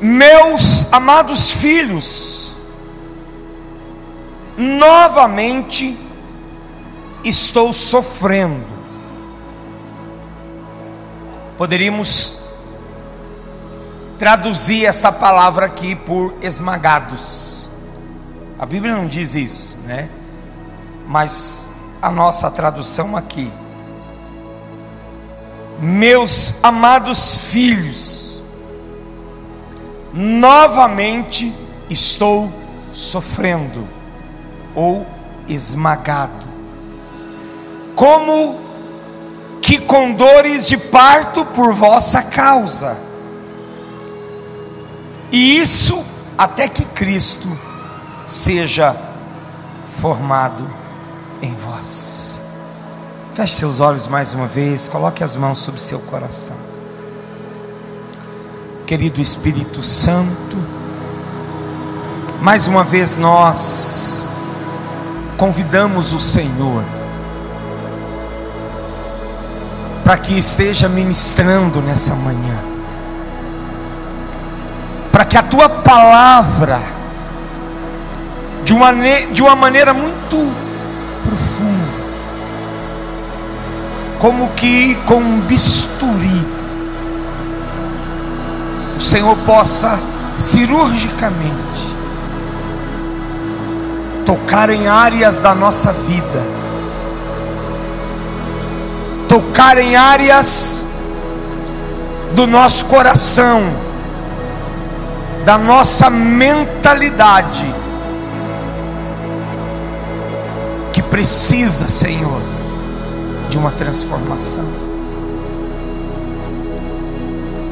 Meus amados filhos, novamente estou sofrendo. Poderíamos traduzir essa palavra aqui por esmagados. A Bíblia não diz isso, né? Mas a nossa tradução aqui. Meus amados filhos, novamente estou sofrendo ou esmagado, como que com dores de parto por vossa causa, e isso até que Cristo seja formado em vós. Feche seus olhos mais uma vez, coloque as mãos sobre seu coração. Querido Espírito Santo, mais uma vez nós convidamos o Senhor para que esteja ministrando nessa manhã, para que a tua palavra, de uma, de uma maneira muito profunda, como que com um bisturi, o Senhor possa cirurgicamente tocar em áreas da nossa vida, tocar em áreas do nosso coração, da nossa mentalidade, que precisa, Senhor, de uma transformação.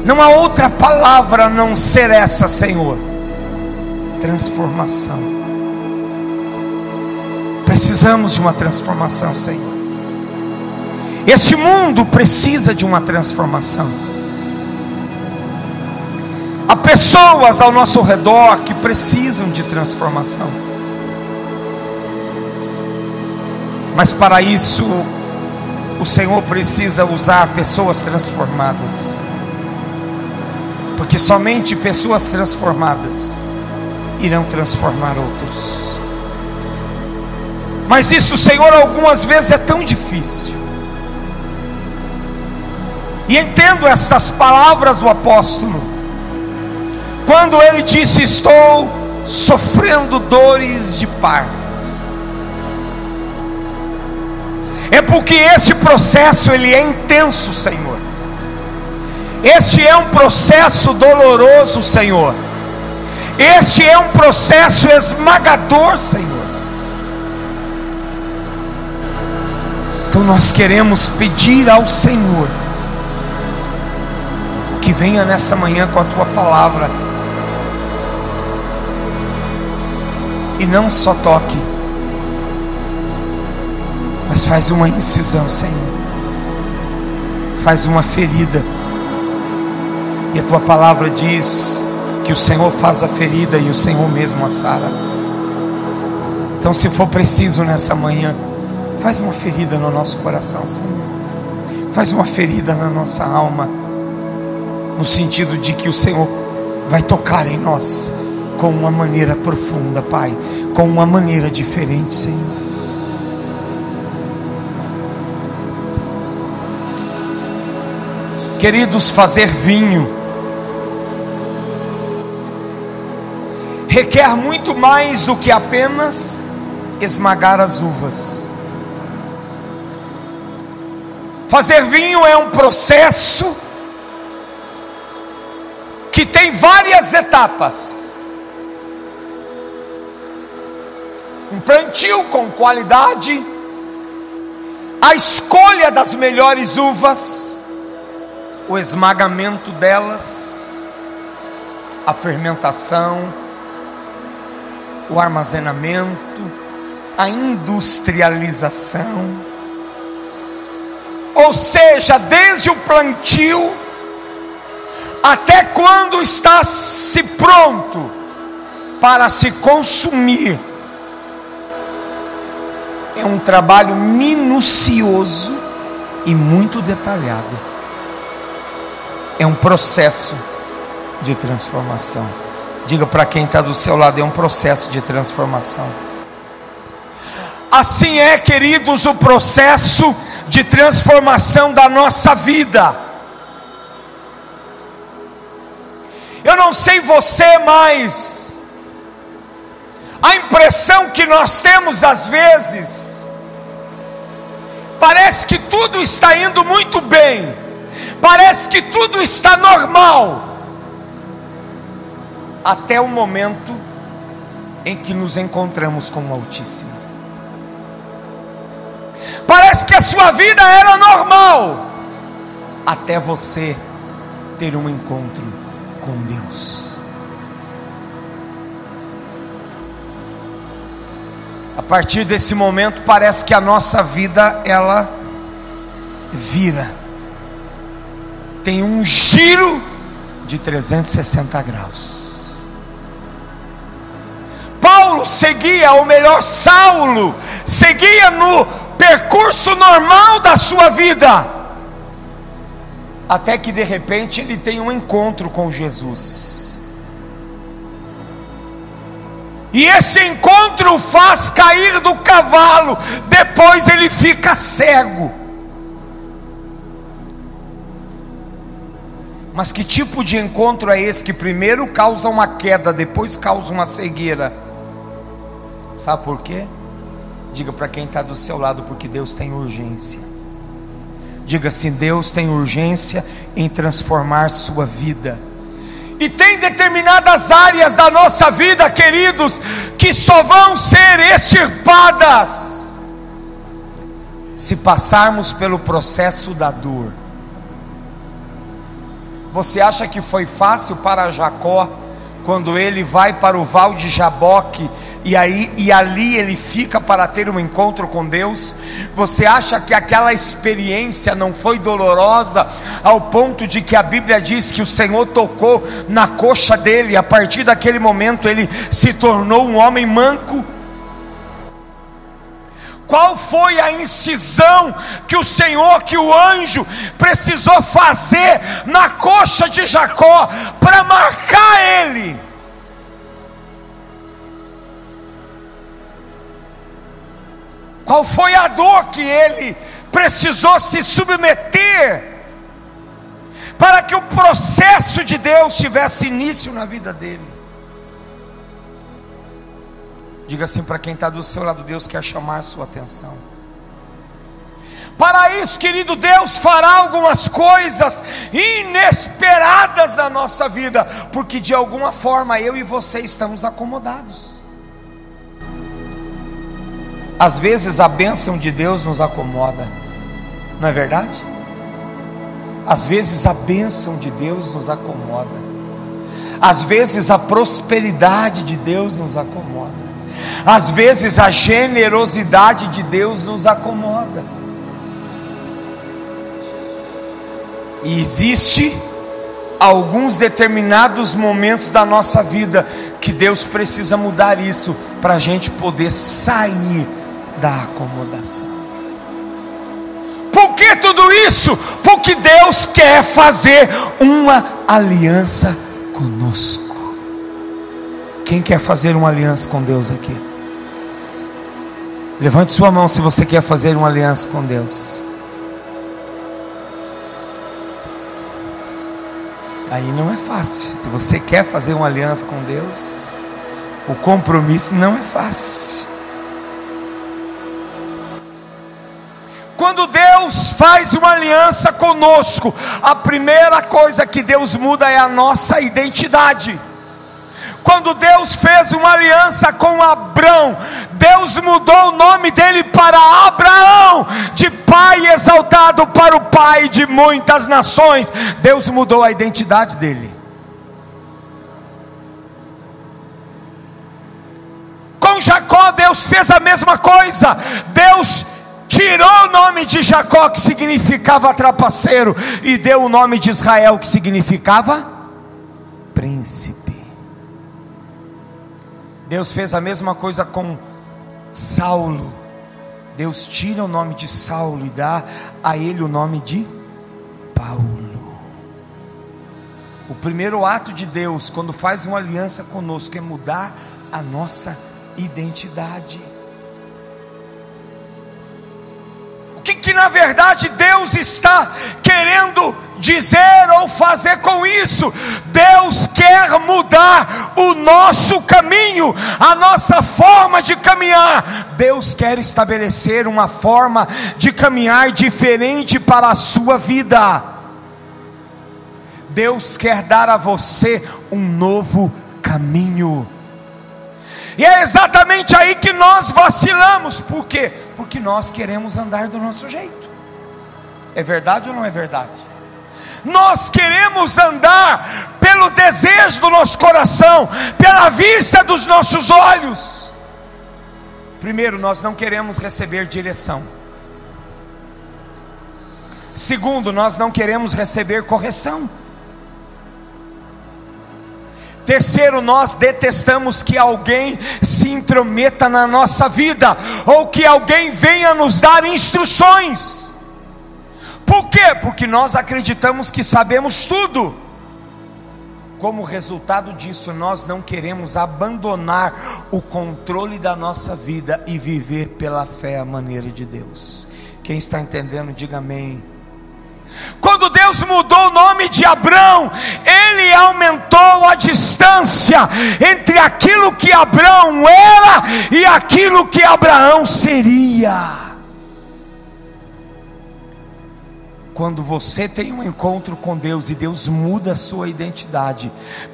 Não há outra palavra a não ser essa, Senhor. Transformação. Precisamos de uma transformação, Senhor. Este mundo precisa de uma transformação. Há pessoas ao nosso redor que precisam de transformação. Mas para isso, o Senhor precisa usar pessoas transformadas. Porque somente pessoas transformadas irão transformar outros. Mas isso, Senhor, algumas vezes é tão difícil. E entendo estas palavras do apóstolo, quando ele disse: Estou sofrendo dores de parto. É porque esse processo ele é intenso, Senhor. Este é um processo doloroso, Senhor. Este é um processo esmagador, Senhor. Então nós queremos pedir ao Senhor que venha nessa manhã com a tua palavra e não só toque, mas faz uma incisão, Senhor, faz uma ferida, e a tua palavra diz que o Senhor faz a ferida e o Senhor mesmo a sara. Então, se for preciso nessa manhã, Faz uma ferida no nosso coração, Senhor. Faz uma ferida na nossa alma, no sentido de que o Senhor vai tocar em nós com uma maneira profunda, Pai, com uma maneira diferente, Senhor. Queridos, fazer vinho requer muito mais do que apenas esmagar as uvas. Fazer vinho é um processo que tem várias etapas. Um plantio com qualidade, a escolha das melhores uvas, o esmagamento delas, a fermentação, o armazenamento, a industrialização ou seja, desde o plantio até quando está se pronto para se consumir. É um trabalho minucioso e muito detalhado. É um processo de transformação. Diga para quem está do seu lado, é um processo de transformação. Assim é, queridos, o processo de transformação da nossa vida. Eu não sei você, mas a impressão que nós temos às vezes, parece que tudo está indo muito bem, parece que tudo está normal, até o momento em que nos encontramos com o Altíssimo. Parece que a sua vida era normal, até você ter um encontro com Deus. A partir desse momento parece que a nossa vida ela vira. Tem um giro de 360 graus. Paulo seguia, ou melhor, Saulo seguia no percurso normal da sua vida, até que de repente ele tem um encontro com Jesus. E esse encontro faz cair do cavalo, depois ele fica cego. Mas que tipo de encontro é esse que primeiro causa uma queda, depois causa uma cegueira? Sabe por quê? Diga para quem está do seu lado, porque Deus tem urgência. Diga assim: Deus tem urgência em transformar sua vida. E tem determinadas áreas da nossa vida, queridos, que só vão ser extirpadas se passarmos pelo processo da dor. Você acha que foi fácil para Jacó quando ele vai para o val de Jaboque e aí e ali ele fica para ter um encontro com Deus? Você acha que aquela experiência não foi dolorosa ao ponto de que a Bíblia diz que o Senhor tocou na coxa dele, a partir daquele momento ele se tornou um homem manco? Qual foi a incisão que o Senhor, que o anjo precisou fazer na coxa de Jacó para marcar ele? Qual foi a dor que ele precisou se submeter para que o processo de Deus tivesse início na vida dele? Diga assim para quem está do seu lado: Deus quer chamar sua atenção. Para isso, querido Deus fará algumas coisas inesperadas na nossa vida, porque de alguma forma eu e você estamos acomodados. Às vezes a bênção de Deus nos acomoda, não é verdade? Às vezes a bênção de Deus nos acomoda, às vezes a prosperidade de Deus nos acomoda, às vezes a generosidade de Deus nos acomoda. E existe alguns determinados momentos da nossa vida que Deus precisa mudar isso para a gente poder sair da acomodação. Por que tudo isso? Porque Deus quer fazer uma aliança conosco. Quem quer fazer uma aliança com Deus aqui? Levante sua mão se você quer fazer uma aliança com Deus. Aí não é fácil. Se você quer fazer uma aliança com Deus, o compromisso não é fácil. Faz uma aliança conosco, a primeira coisa que Deus muda é a nossa identidade. Quando Deus fez uma aliança com Abraão, Deus mudou o nome dele para Abraão, de pai exaltado para o pai de muitas nações. Deus mudou a identidade dele. Com Jacó, Deus fez a mesma coisa. Deus tirou o nome de Jacó, que significava trapaceiro, e deu o nome de Israel, que significava príncipe. Deus fez a mesma coisa com Saulo. Deus tira o nome de Saulo e dá a ele o nome de Paulo. O primeiro ato de Deus, quando faz uma aliança conosco, é mudar a nossa identidade. Que, na verdade Deus está querendo dizer ou fazer com isso? Deus quer mudar o nosso caminho, a nossa forma de caminhar. Deus quer estabelecer uma forma de caminhar diferente para a sua vida. Deus quer dar a você um novo caminho. E é exatamente aí que nós vacilamos. Por quê? Porque nós queremos andar do nosso jeito. É verdade ou não é verdade? Nós queremos andar pelo desejo do nosso coração, pela vista dos nossos olhos. Primeiro, nós não queremos receber direção. Segundo, nós não queremos receber correção. Terceiro, nós detestamos que alguém se intrometa na nossa vida, ou que alguém venha nos dar instruções. Por quê? Porque nós acreditamos que sabemos tudo. Como resultado disso, nós não queremos abandonar o controle da nossa vida e viver pela fé a maneira de Deus. Quem está entendendo, diga amém. Quando Deus mudou o nome de Abrão, ele aumentou a distância entre aquilo que Abrão era e aquilo que Abraão seria. Quando você tem um encontro com Deus e Deus muda a sua identidade,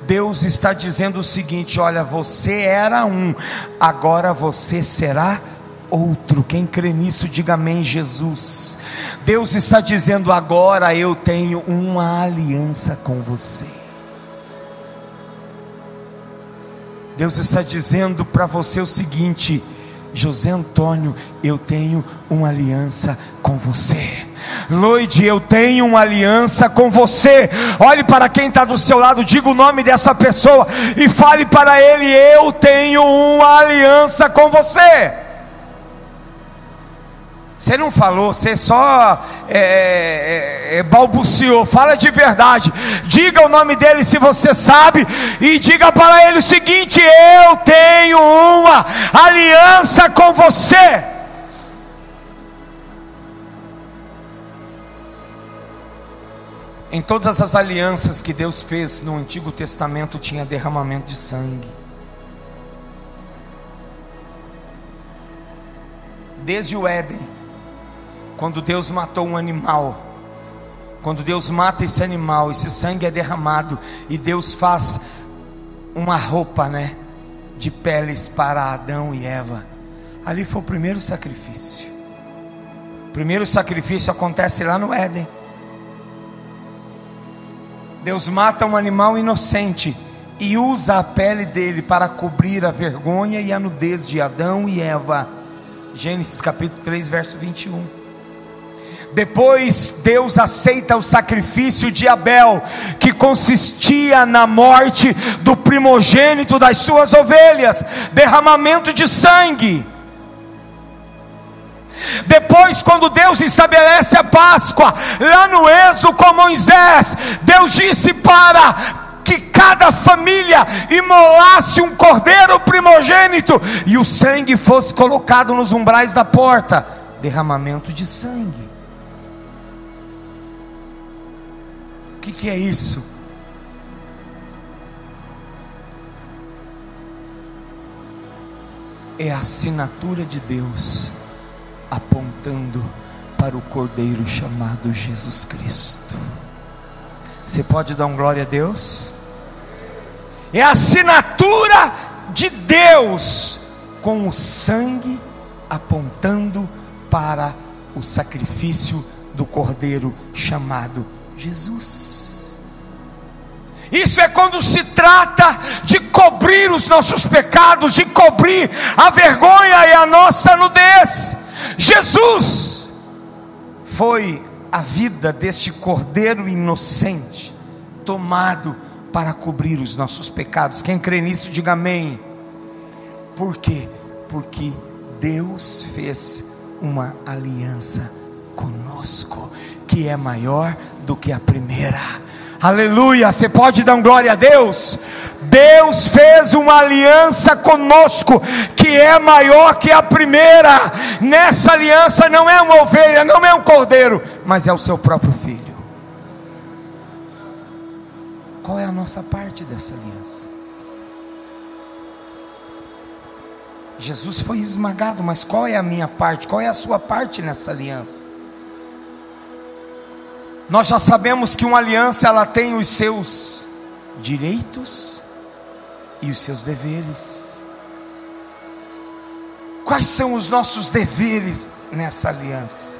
Deus está dizendo o seguinte: olha, você era um, agora você será outro. Quem crê nisso, diga amém, Jesus. Deus está dizendo agora: eu tenho uma aliança com você. Deus está dizendo para você o seguinte: José Antônio, eu tenho uma aliança com você. Loide, eu tenho uma aliança com você. Olhe para quem está do seu lado, diga o nome dessa pessoa e fale para ele: Eu tenho uma aliança com você. Você não falou, você só é, é, é, balbuciou. Fala de verdade. Diga o nome dele se você sabe. E diga para ele o seguinte: Eu tenho uma aliança com você. Em todas as alianças que Deus fez no Antigo Testamento tinha derramamento de sangue. Desde o Éden quando Deus matou um animal, quando Deus mata esse animal, esse sangue é derramado e Deus faz uma roupa, né, de peles para Adão e Eva. Ali foi o primeiro sacrifício. O primeiro sacrifício acontece lá no Éden. Deus mata um animal inocente e usa a pele dele para cobrir a vergonha e a nudez de Adão e Eva. Gênesis capítulo 3, verso 21. Depois Deus aceita o sacrifício de Abel, que consistia na morte do primogênito das suas ovelhas, derramamento de sangue. Depois, quando Deus estabelece a Páscoa, lá no Êxodo com Moisés, Deus disse para que cada família imolasse um cordeiro primogênito e o sangue fosse colocado nos umbrais da porta derramamento de sangue. Que, que é isso? É a assinatura de Deus apontando para o Cordeiro chamado Jesus Cristo. Você pode dar um glória a Deus? É a assinatura de Deus com o sangue apontando para o sacrifício do Cordeiro chamado Jesus. Isso é quando se trata de cobrir os nossos pecados, de cobrir a vergonha e a nossa nudez. Jesus foi a vida deste cordeiro inocente, tomado para cobrir os nossos pecados. Quem crê nisso, diga amém. Por quê? Porque Deus fez uma aliança conosco que é maior do que a primeira. Aleluia, você pode dar glória a Deus? Deus fez uma aliança conosco que é maior que a primeira. Nessa aliança não é uma ovelha, não é um cordeiro, mas é o seu próprio filho. Qual é a nossa parte dessa aliança? Jesus foi esmagado, mas qual é a minha parte? Qual é a sua parte nessa aliança? Nós já sabemos que uma aliança ela tem os seus direitos e os seus deveres. Quais são os nossos deveres nessa aliança?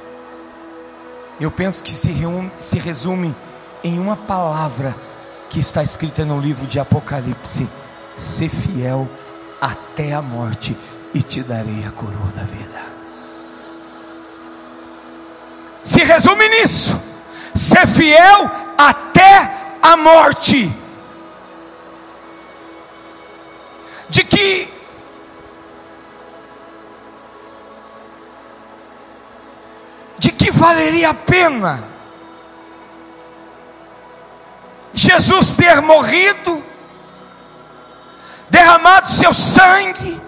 Eu penso que se, reúne, se resume em uma palavra que está escrita no livro de Apocalipse: ser fiel até a morte, e te darei a coroa da vida. Se resume nisso: ser fiel até a morte. De que de que valeria a pena Jesus ter morrido, derramado seu sangue,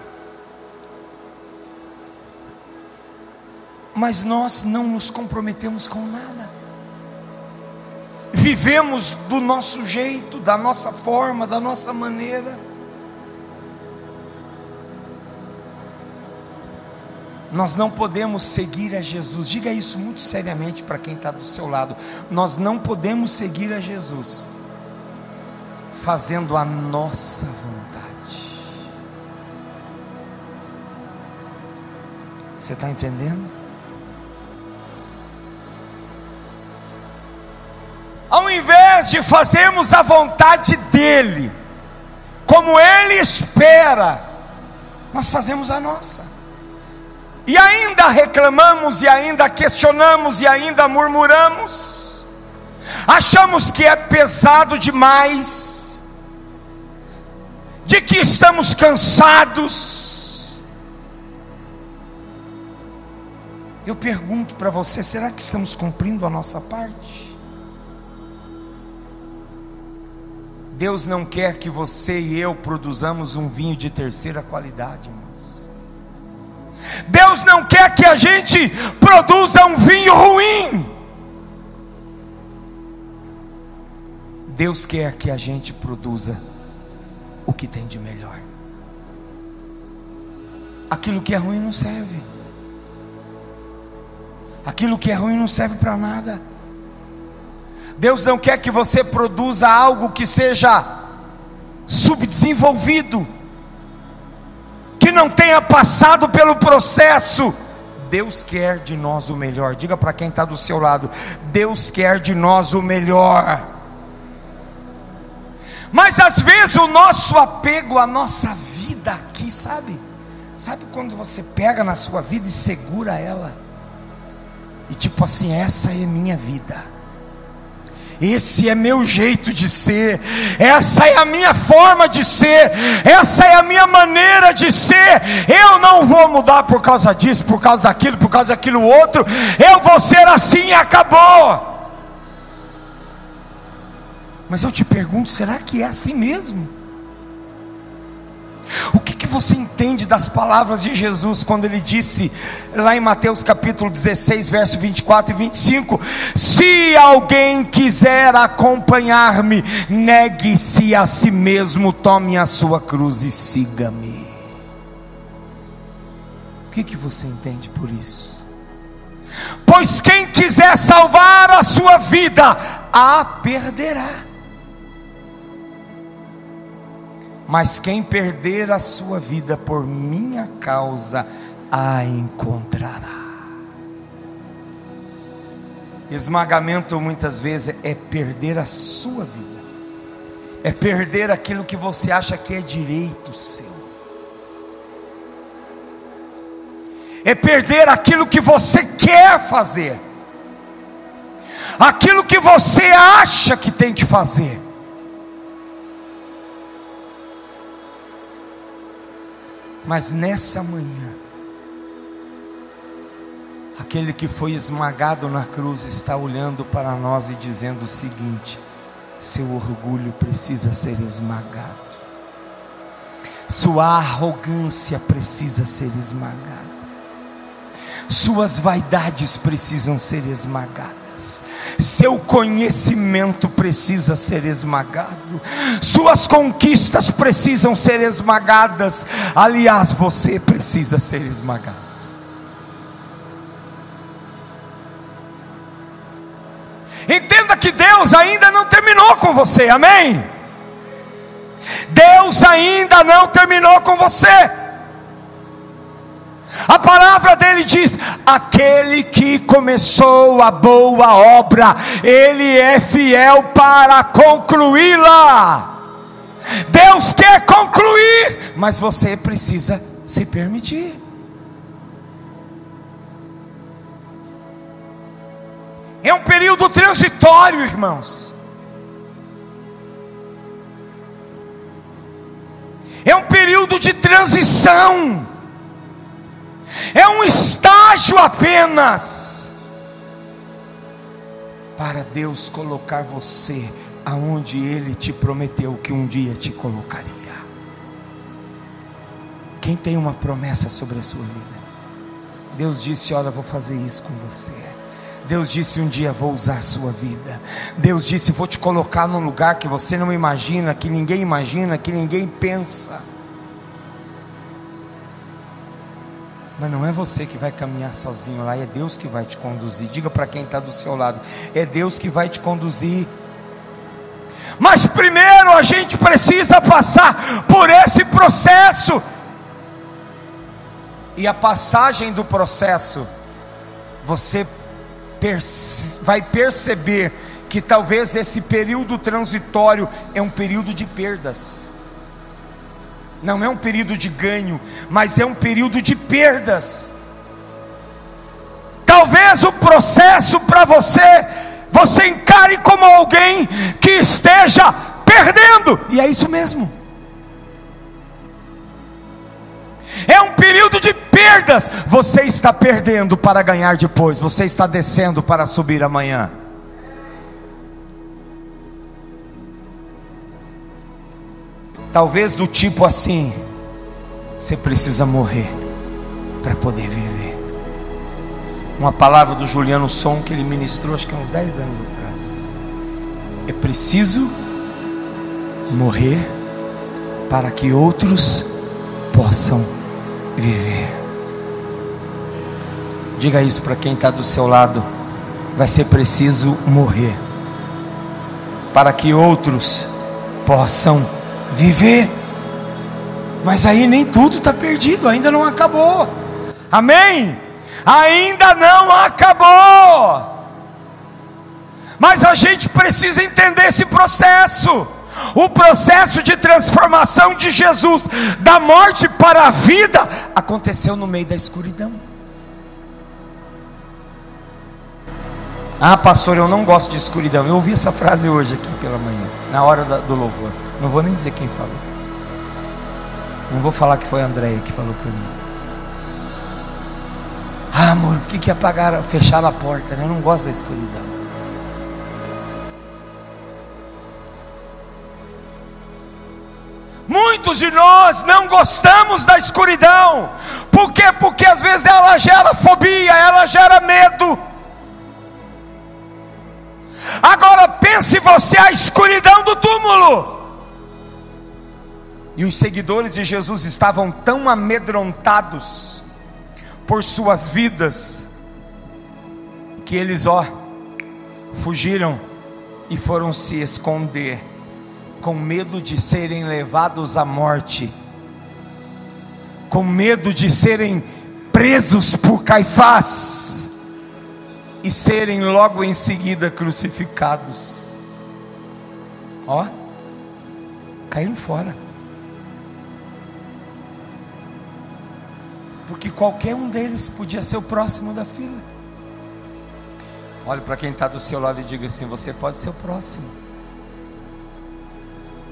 mas nós não nos comprometemos com nada. Vivemos do nosso jeito, da nossa forma, da nossa maneira. Nós não podemos seguir a Jesus. Diga isso muito seriamente para quem está do seu lado. Nós não podemos seguir a Jesus fazendo a nossa vontade. Você está entendendo? Invés de fazermos a vontade dEle, como Ele espera, nós fazemos a nossa. E ainda reclamamos, e ainda questionamos, e ainda murmuramos, achamos que é pesado demais, de que estamos cansados. Eu pergunto para você: será que estamos cumprindo a nossa parte? Deus não quer que você e eu produzamos um vinho de terceira qualidade, irmãos. Deus não quer que a gente produza um vinho ruim. Deus quer que a gente produza o que tem de melhor. Aquilo que é ruim não serve. Aquilo que é ruim não serve para nada. Deus não quer que você produza algo que seja subdesenvolvido, que não tenha passado pelo processo. Deus quer de nós o melhor. Diga para quem está do seu lado: Deus quer de nós o melhor. Mas às vezes o nosso apego à nossa vida aqui, sabe? Sabe quando você pega na sua vida e segura ela? E tipo assim, essa é minha vida. Esse é meu jeito de ser, essa é a minha forma de ser, essa é a minha maneira de ser. Eu não vou mudar por causa disso, por causa daquilo, por causa daquilo outro. Eu vou ser assim e acabou. Mas eu te pergunto, será que é assim mesmo? O que, que você entende das palavras de Jesus quando ele disse, lá em Mateus capítulo 16, verso 24 e 25: Se alguém quiser acompanhar-me, negue-se a si mesmo, tome a sua cruz e siga-me. O que, que você entende por isso? Pois quem quiser salvar a sua vida, a perderá mas quem perder a sua vida por minha causa, a encontrará. Esmagamento muitas vezes é perder a sua vida, é perder aquilo que você acha que é direito seu, é perder aquilo que você quer fazer, aquilo que você acha que tem que fazer. Mas nessa manhã, aquele que foi esmagado na cruz está olhando para nós e dizendo o seguinte: seu orgulho precisa ser esmagado. Sua arrogância precisa ser esmagada. Suas vaidades precisam ser esmagadas seu conhecimento precisa ser esmagado, suas conquistas precisam ser esmagadas, aliás, você precisa ser esmagado. Entenda que Deus ainda não terminou com você, amém? Deus ainda não terminou com você. A palavra dele diz: aquele que começou a boa obra, ele é fiel para concluí-la. Deus quer concluir, mas você precisa se permitir. É um período transitório, irmãos. É um período de transição é um estágio apenas para Deus colocar você aonde Ele te prometeu que um dia te colocaria. Quem tem uma promessa sobre a sua vida? Deus disse: Olha, vou fazer isso com você. Deus disse: Um dia vou usar a sua vida. Deus disse: Vou te colocar num lugar que você não imagina, que ninguém imagina, que ninguém pensa. Mas não é você que vai caminhar sozinho lá, é Deus que vai te conduzir. Diga para quem está do seu lado: é Deus que vai te conduzir. Mas primeiro a gente precisa passar por esse processo. E a passagem do processo, você perce vai perceber que talvez esse período transitório é um período de perdas não é um período de ganho, mas é um período de perdas. Talvez o processo para você, você encare como alguém que esteja perdendo, e é isso mesmo. É um período de perdas. Você está perdendo para ganhar depois, você está descendo para subir amanhã. Talvez do tipo assim: você precisa morrer para poder viver. Uma palavra do Juliano Som que ele ministrou, acho que há uns 10 anos atrás. É preciso morrer para que outros possam viver. Diga isso para quem está do seu lado. Vai ser preciso morrer para que outros possam viver viver. Mas aí nem tudo está perdido, ainda não acabou. Amém? Ainda não acabou. Mas a gente precisa entender esse processo. O processo de transformação de Jesus da morte para a vida aconteceu no meio da escuridão. Ah, pastor, eu não gosto de escuridão. Eu ouvi essa frase hoje aqui pela manhã, na hora do louvor. Não vou nem dizer quem falou. Não vou falar que foi a Andréia que falou para mim. Ah, amor, o que que apagaram, fecharam a porta, né? Eu não gosto da escuridão. Muitos de nós não gostamos da escuridão. Por quê? Porque às vezes ela gera fobia, ela gera medo. Agora pense você a escuridão do túmulo. E os seguidores de Jesus estavam tão amedrontados por suas vidas que eles, ó, fugiram e foram se esconder com medo de serem levados à morte, com medo de serem presos por Caifás e serem logo em seguida crucificados. Ó, caíram fora. Porque qualquer um deles podia ser o próximo da fila. Olhe para quem está do seu lado e diga assim: você pode ser o próximo.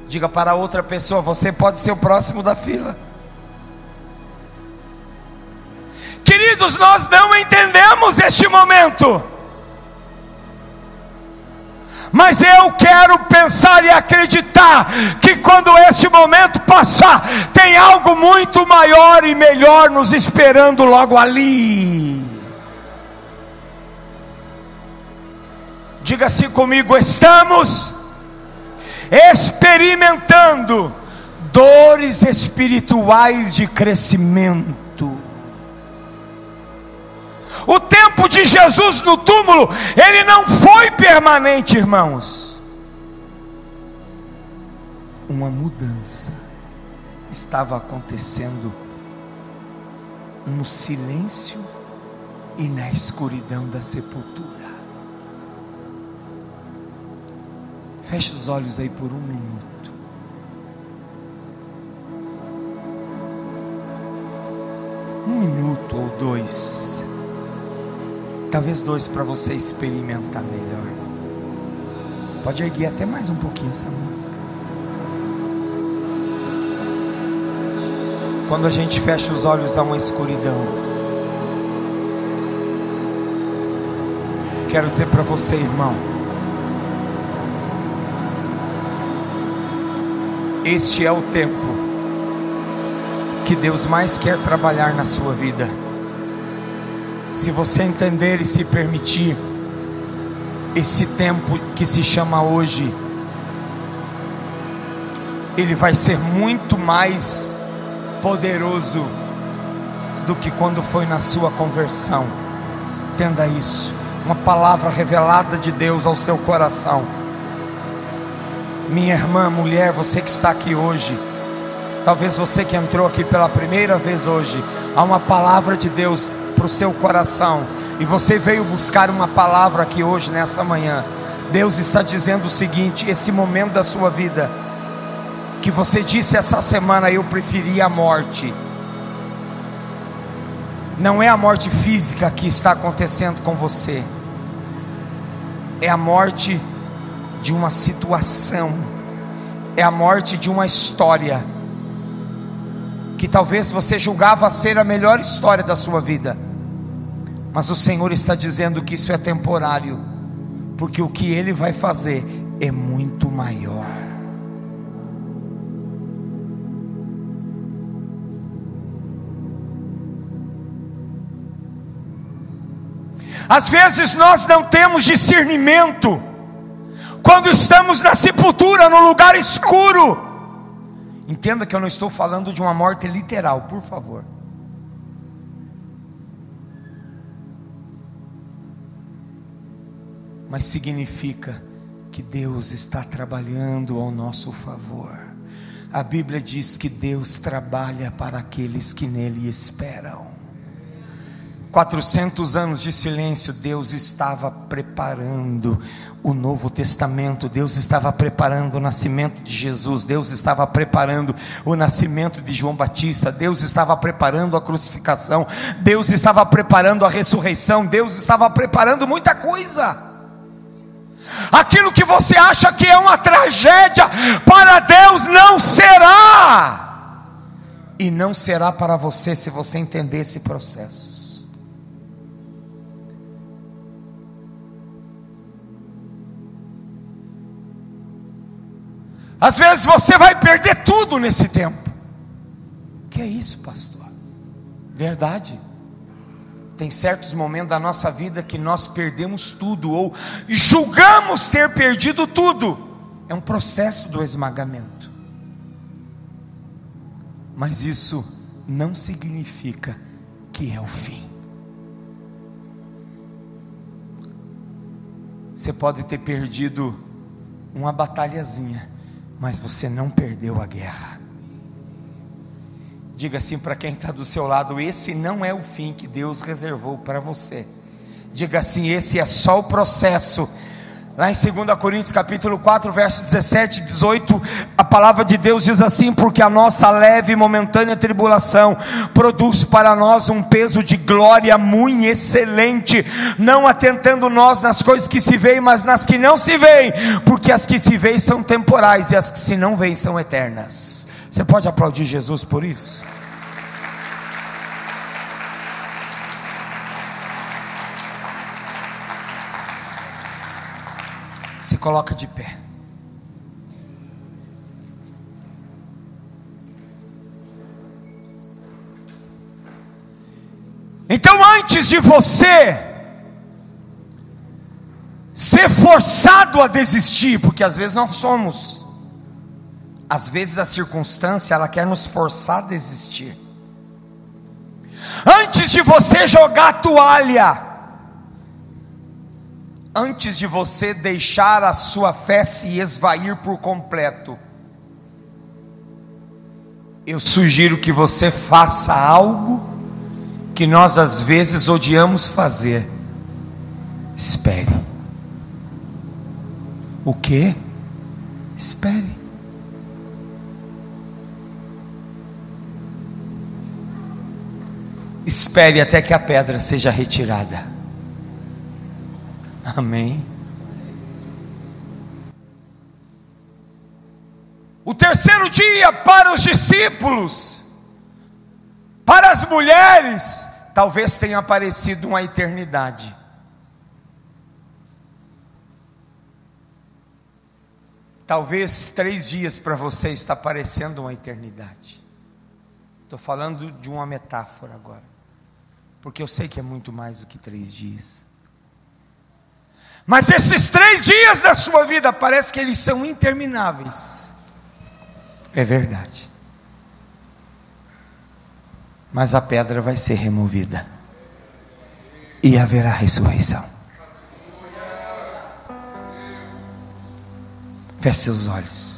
Diga para outra pessoa: você pode ser o próximo da fila. Queridos, nós não entendemos este momento. Mas eu quero pensar e acreditar que quando esse momento passar, tem algo muito maior e melhor nos esperando logo ali. Diga assim comigo: estamos experimentando dores espirituais de crescimento. O de Jesus no túmulo, ele não foi permanente, irmãos. Uma mudança estava acontecendo no silêncio e na escuridão da sepultura. Feche os olhos aí por um minuto. Um minuto ou dois. Talvez dois para você experimentar melhor. Pode erguer até mais um pouquinho essa música. Quando a gente fecha os olhos a uma escuridão. Quero dizer para você, irmão. Este é o tempo que Deus mais quer trabalhar na sua vida se você entender e se permitir, esse tempo que se chama hoje, ele vai ser muito mais poderoso do que quando foi na sua conversão. Entenda isso. Uma palavra revelada de Deus ao seu coração. Minha irmã, mulher, você que está aqui hoje, talvez você que entrou aqui pela primeira vez hoje, há uma palavra de Deus para o seu coração, e você veio buscar uma palavra aqui hoje, nessa manhã, Deus está dizendo o seguinte: esse momento da sua vida, que você disse essa semana, eu preferia a morte. Não é a morte física que está acontecendo com você, é a morte de uma situação, é a morte de uma história, que talvez você julgava ser a melhor história da sua vida, mas o Senhor está dizendo que isso é temporário, porque o que Ele vai fazer é muito maior. Às vezes nós não temos discernimento, quando estamos na sepultura, no lugar escuro. Entenda que eu não estou falando de uma morte literal, por favor. Mas significa que Deus está trabalhando ao nosso favor. A Bíblia diz que Deus trabalha para aqueles que nele esperam. 400 anos de silêncio, Deus estava preparando o Novo Testamento, Deus estava preparando o nascimento de Jesus, Deus estava preparando o nascimento de João Batista, Deus estava preparando a crucificação, Deus estava preparando a ressurreição, Deus estava preparando muita coisa. Aquilo que você acha que é uma tragédia, para Deus não será. E não será para você se você entender esse processo. Às vezes você vai perder tudo nesse tempo. Que é isso, pastor? Verdade. Tem certos momentos da nossa vida que nós perdemos tudo ou julgamos ter perdido tudo. É um processo do esmagamento. Mas isso não significa que é o fim. Você pode ter perdido uma batalhazinha, mas você não perdeu a guerra. Diga assim para quem está do seu lado: esse não é o fim que Deus reservou para você. Diga assim: esse é só o processo. Lá em 2 Coríntios capítulo 4, verso 17 e 18, a palavra de Deus diz assim: porque a nossa leve e momentânea tribulação produz para nós um peso de glória muito excelente, não atentando nós nas coisas que se veem, mas nas que não se veem, porque as que se veem são temporais e as que se não veem são eternas. Você pode aplaudir Jesus por isso? Se coloca de pé. Então, antes de você ser forçado a desistir, porque às vezes nós somos, às vezes a circunstância ela quer nos forçar a desistir. Antes de você jogar a toalha, antes de você deixar a sua fé se esvair por completo, eu sugiro que você faça algo que nós às vezes odiamos fazer. Espere. O que? Espere. Espere até que a pedra seja retirada. Amém. O terceiro dia para os discípulos para as mulheres, talvez tenha parecido uma eternidade. Talvez três dias para você está parecendo uma eternidade. Estou falando de uma metáfora agora, porque eu sei que é muito mais do que três dias. Mas esses três dias da sua vida parece que eles são intermináveis. É verdade mas a pedra vai ser removida e haverá ressurreição. Feche seus olhos.